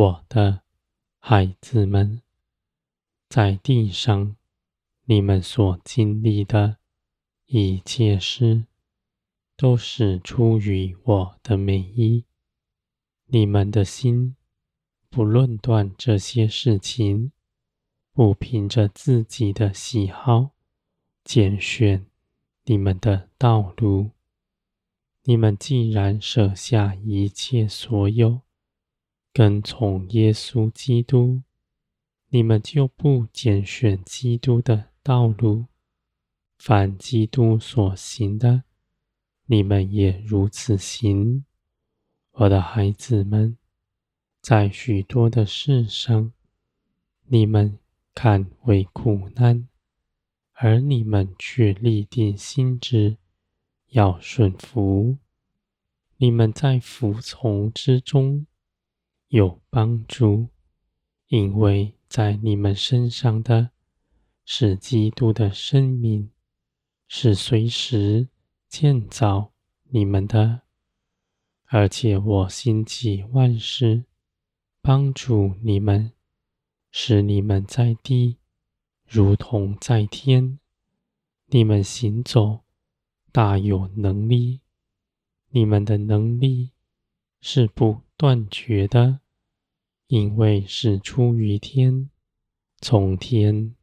我的孩子们，在地上你们所经历的一切事，都是出于我的美意。你们的心不论断这些事情，不凭着自己的喜好拣选你们的道路。你们既然舍下一切所有，跟从耶稣基督，你们就不拣选基督的道路。凡基督所行的，你们也如此行。我的孩子们，在许多的事上，你们看为苦难，而你们却立定心志，要顺服。你们在服从之中。有帮助，因为在你们身上的，是基督的生命，是随时建造你们的，而且我心起万事，帮助你们，使你们在地如同在天。你们行走大有能力，你们的能力是不断绝的，因为是出于天，从天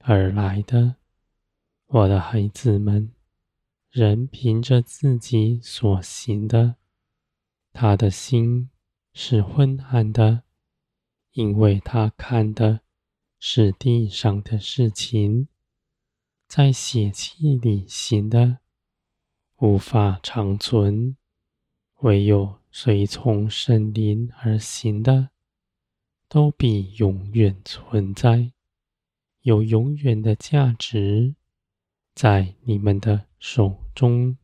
而来的。我的孩子们，人凭着自己所行的，他的心是昏暗的，因为他看的是地上的事情，在血气里行的，无法长存，唯有随从圣灵而行的，都必永远存在，有永远的价值，在你们的手中，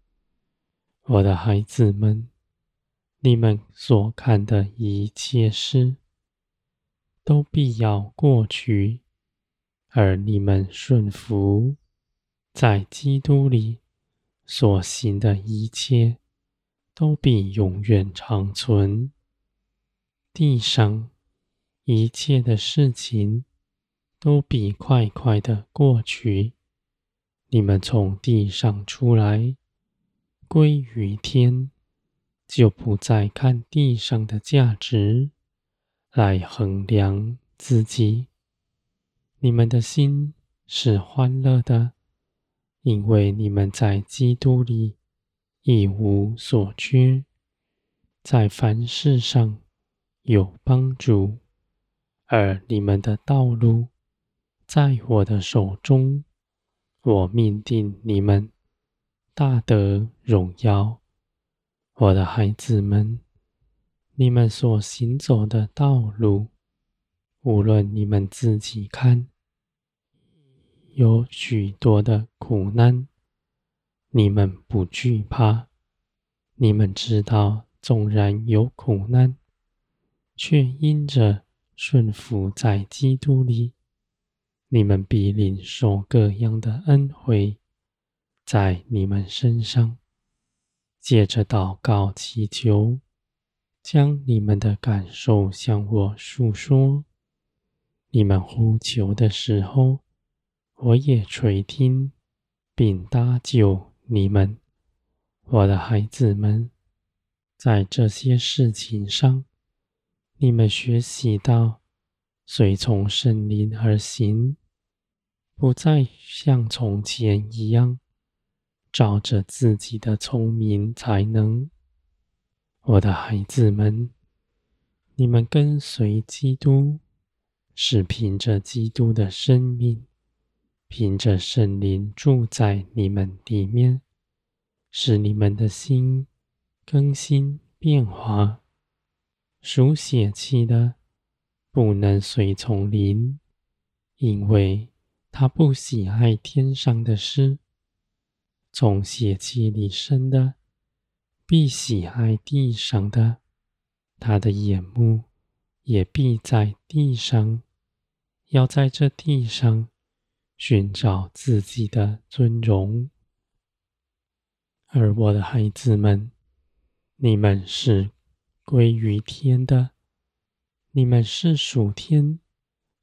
我的孩子们，你们所看的一切事，都必要过去，而你们顺服在基督里所行的一切。都必永远长存。地上一切的事情都必快快的过去。你们从地上出来，归于天，就不再看地上的价值来衡量自己。你们的心是欢乐的，因为你们在基督里。一无所缺，在凡事上有帮助，而你们的道路在我的手中，我命定你们大得荣耀。我的孩子们，你们所行走的道路，无论你们自己看，有许多的苦难。你们不惧怕，你们知道，纵然有苦难，却因着顺服在基督里，你们必领受各样的恩惠在你们身上。借着祷告祈求，将你们的感受向我述说。你们呼求的时候，我也垂听，并搭救。你们，我的孩子们，在这些事情上，你们学习到随从圣灵而行，不再像从前一样，照着自己的聪明才能。我的孩子们，你们跟随基督，是凭着基督的生命。凭着圣灵住在你们里面，使你们的心更新变化。属血气的不能随从灵，因为他不喜爱天上的事；从血气里生的必喜爱地上的，他的眼目也必在地上，要在这地上。寻找自己的尊荣，而我的孩子们，你们是归于天的，你们是属天，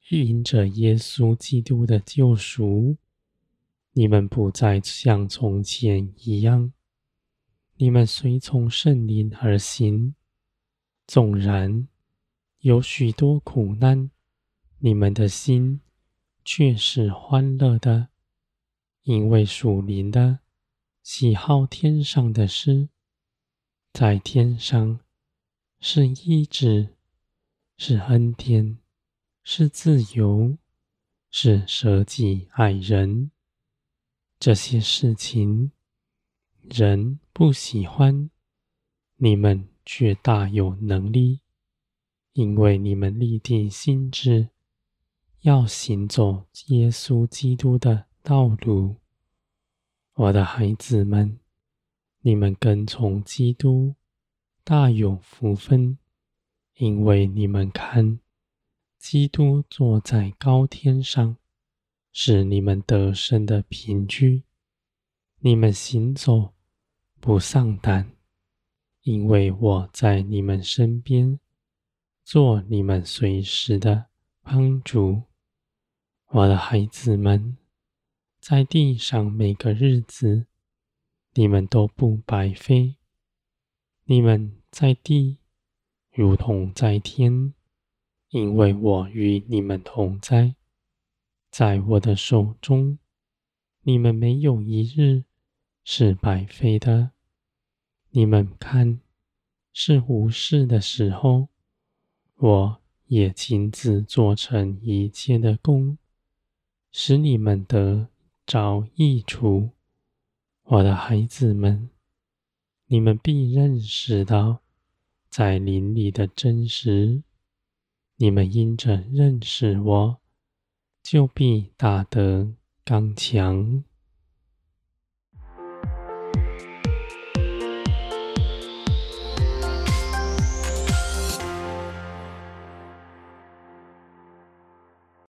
因着耶稣基督的救赎，你们不再像从前一样。你们随从圣灵而行，纵然有许多苦难，你们的心却是欢乐的，因为属灵的喜好天上的事，在天上是医治，是恩典，是自由，是舍己爱人，这些事情。人不喜欢，你们却大有能力，因为你们立定心志，要行走耶稣基督的道路。我的孩子们，你们跟从基督，大有福分，因为你们看，基督坐在高天上，是你们得胜的凭据。你们行走不丧胆，因为我在你们身边，做你们随时的帮助。我的孩子们，在地上每个日子，你们都不白费。你们在地如同在天，因为我与你们同在，在我的手中，你们没有一日。是白费的。你们看，是无事的时候，我也亲自做成一切的工，使你们得着益处。我的孩子们，你们必认识到在林里的真实。你们因着认识我，就必打得刚强。